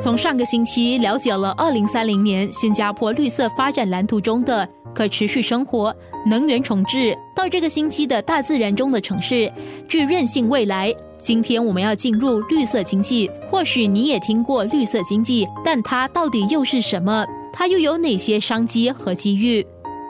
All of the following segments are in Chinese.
从上个星期了解了二零三零年新加坡绿色发展蓝图中的可持续生活、能源重置，到这个星期的大自然中的城市具韧性未来。今天我们要进入绿色经济，或许你也听过绿色经济，但它到底又是什么？它又有哪些商机和机遇？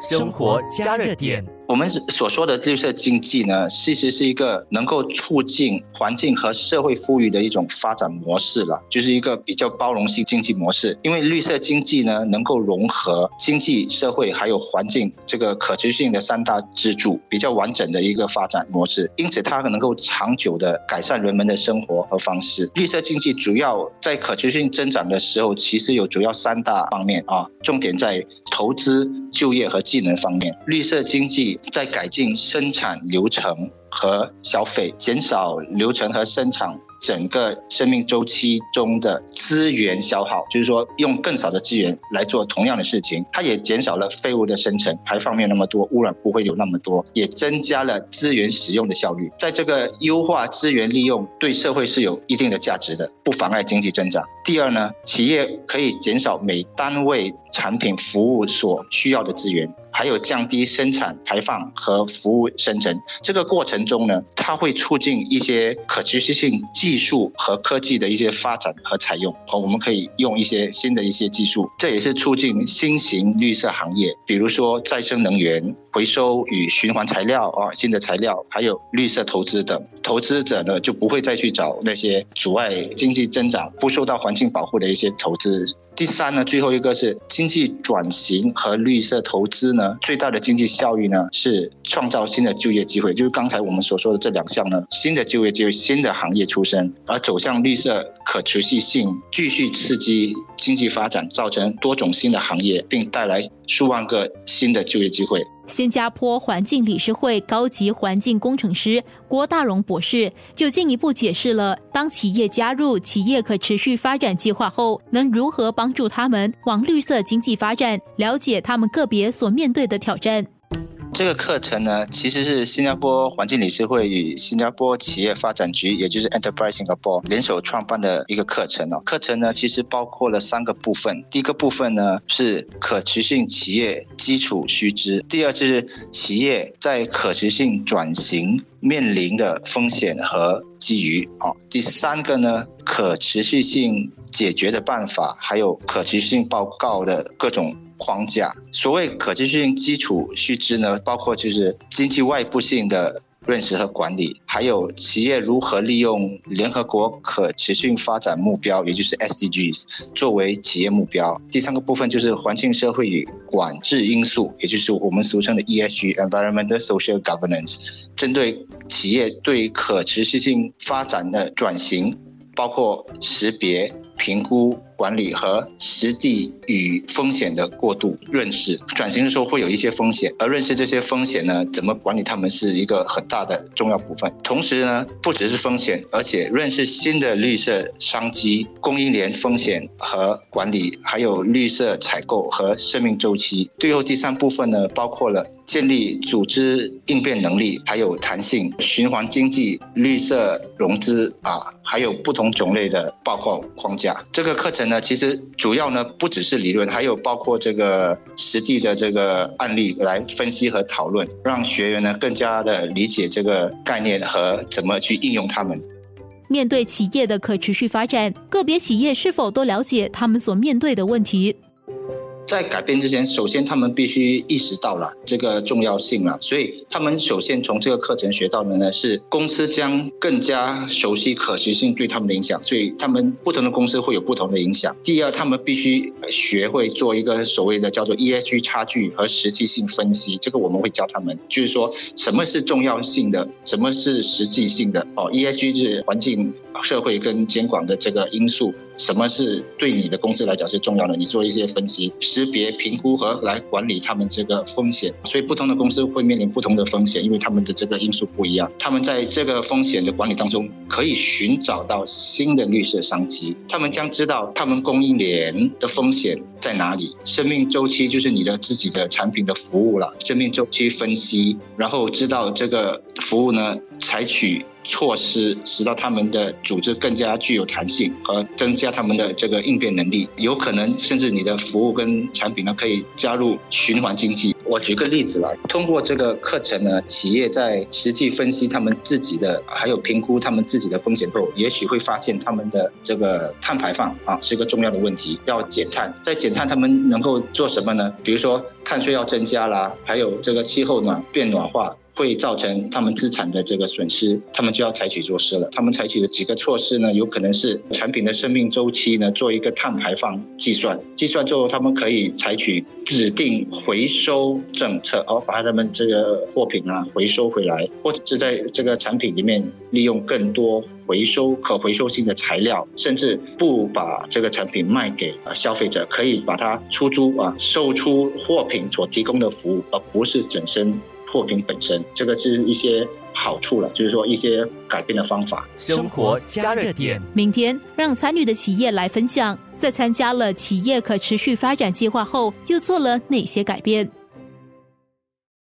生活加热点。我们所说的绿色经济呢，其实是一个能够促进环境和社会富裕的一种发展模式了，就是一个比较包容性经济模式。因为绿色经济呢，能够融合经济社会还有环境这个可持续性的三大支柱，比较完整的一个发展模式。因此，它能够长久的改善人们的生活和方式。绿色经济主要在可持续性增长的时候，其实有主要三大方面啊，重点在投资、就业和技能方面。绿色经济。在改进生产流程和消费，减少流程和生产。整个生命周期中的资源消耗，就是说用更少的资源来做同样的事情，它也减少了废物的生成，排放面那么多，污染不会有那么多，也增加了资源使用的效率。在这个优化资源利用，对社会是有一定的价值的，不妨碍经济增长。第二呢，企业可以减少每单位产品服务所需要的资源，还有降低生产排放和服务生成。这个过程中呢，它会促进一些可持续性技。术和科技的一些发展和采用，和我们可以用一些新的一些技术，这也是促进新型绿色行业，比如说再生能源、回收与循环材料啊，新的材料，还有绿色投资等。投资者呢就不会再去找那些阻碍经济增长、不受到环境保护的一些投资。第三呢，最后一个是经济转型和绿色投资呢，最大的经济效益呢是创造新的就业机会，就是刚才我们所说的这两项呢，新的就业机会、新的行业出生，而走向绿色可持续性，继续刺激经济发展，造成多种新的行业，并带来数万个新的就业机会。新加坡环境理事会高级环境工程师郭大荣博士就进一步解释了，当企业加入企业可持续发展计划后，能如何帮助他们往绿色经济发展，了解他们个别所面对的挑战。这个课程呢，其实是新加坡环境理事会与新加坡企业发展局，也就是 Enterprise Singapore 联手创办的一个课程哦。课程呢，其实包括了三个部分。第一个部分呢，是可持续企业基础须知；第二就是企业在可持续性转型面临的风险和机遇哦；第三个呢，可持续性解决的办法，还有可持续性报告的各种。框架，所谓可持续性基础须知呢，包括就是经济外部性的认识和管理，还有企业如何利用联合国可持续发展目标，也就是 SDGs 作为企业目标。第三个部分就是环境、社会与管制因素，也就是我们俗称的 ESG（Environmental Social Governance），针对企业对可持续性发展的转型，包括识别、评估。管理和实地与风险的过度认识，转型的时候会有一些风险，而认识这些风险呢，怎么管理它们是一个很大的重要部分。同时呢，不只是风险，而且认识新的绿色商机、供应链风险和管理，还有绿色采购和生命周期。最后第三部分呢，包括了建立组织应变能力，还有弹性、循环经济、绿色融资啊，还有不同种类的报告框架。这个课程。呢其实主要呢不只是理论，还有包括这个实际的这个案例来分析和讨论，让学员呢更加的理解这个概念和怎么去应用它们。面对企业的可持续发展，个别企业是否都了解他们所面对的问题？在改变之前，首先他们必须意识到了这个重要性了，所以他们首先从这个课程学到的呢是公司将更加熟悉可持性对他们的影响，所以他们不同的公司会有不同的影响。第二，他们必须学会做一个所谓的叫做 ESG 差距和实际性分析，这个我们会教他们，就是说什么是重要性的，什么是实际性的哦，ESG 是环境。社会跟监管的这个因素，什么是对你的公司来讲是重要的？你做一些分析、识别、评估和来管理他们这个风险。所以不同的公司会面临不同的风险，因为他们的这个因素不一样。他们在这个风险的管理当中，可以寻找到新的绿色商机。他们将知道他们供应链的风险在哪里。生命周期就是你的自己的产品的服务了。生命周期分析，然后知道这个服务呢，采取。措施，使到他们的组织更加具有弹性和增加他们的这个应变能力。有可能甚至你的服务跟产品呢可以加入循环经济。我举个例子来，通过这个课程呢，企业在实际分析他们自己的，还有评估他们自己的风险后，也许会发现他们的这个碳排放啊是一个重要的问题，要减碳。在减碳，他们能够做什么呢？比如说碳税要增加啦，还有这个气候暖变暖化。会造成他们资产的这个损失，他们就要采取措施了。他们采取的几个措施呢，有可能是产品的生命周期呢做一个碳排放计算，计算之后他们可以采取指定回收政策，哦，把他们这个货品啊回收回来，或者是在这个产品里面利用更多回收可回收性的材料，甚至不把这个产品卖给消费者，可以把它出租啊，售出货品所提供的服务，而不是整身。货品本身，这个是一些好处了，就是说一些改变的方法。生活加热点，明天让参与的企业来分享，在参加了企业可持续发展计划后，又做了哪些改变？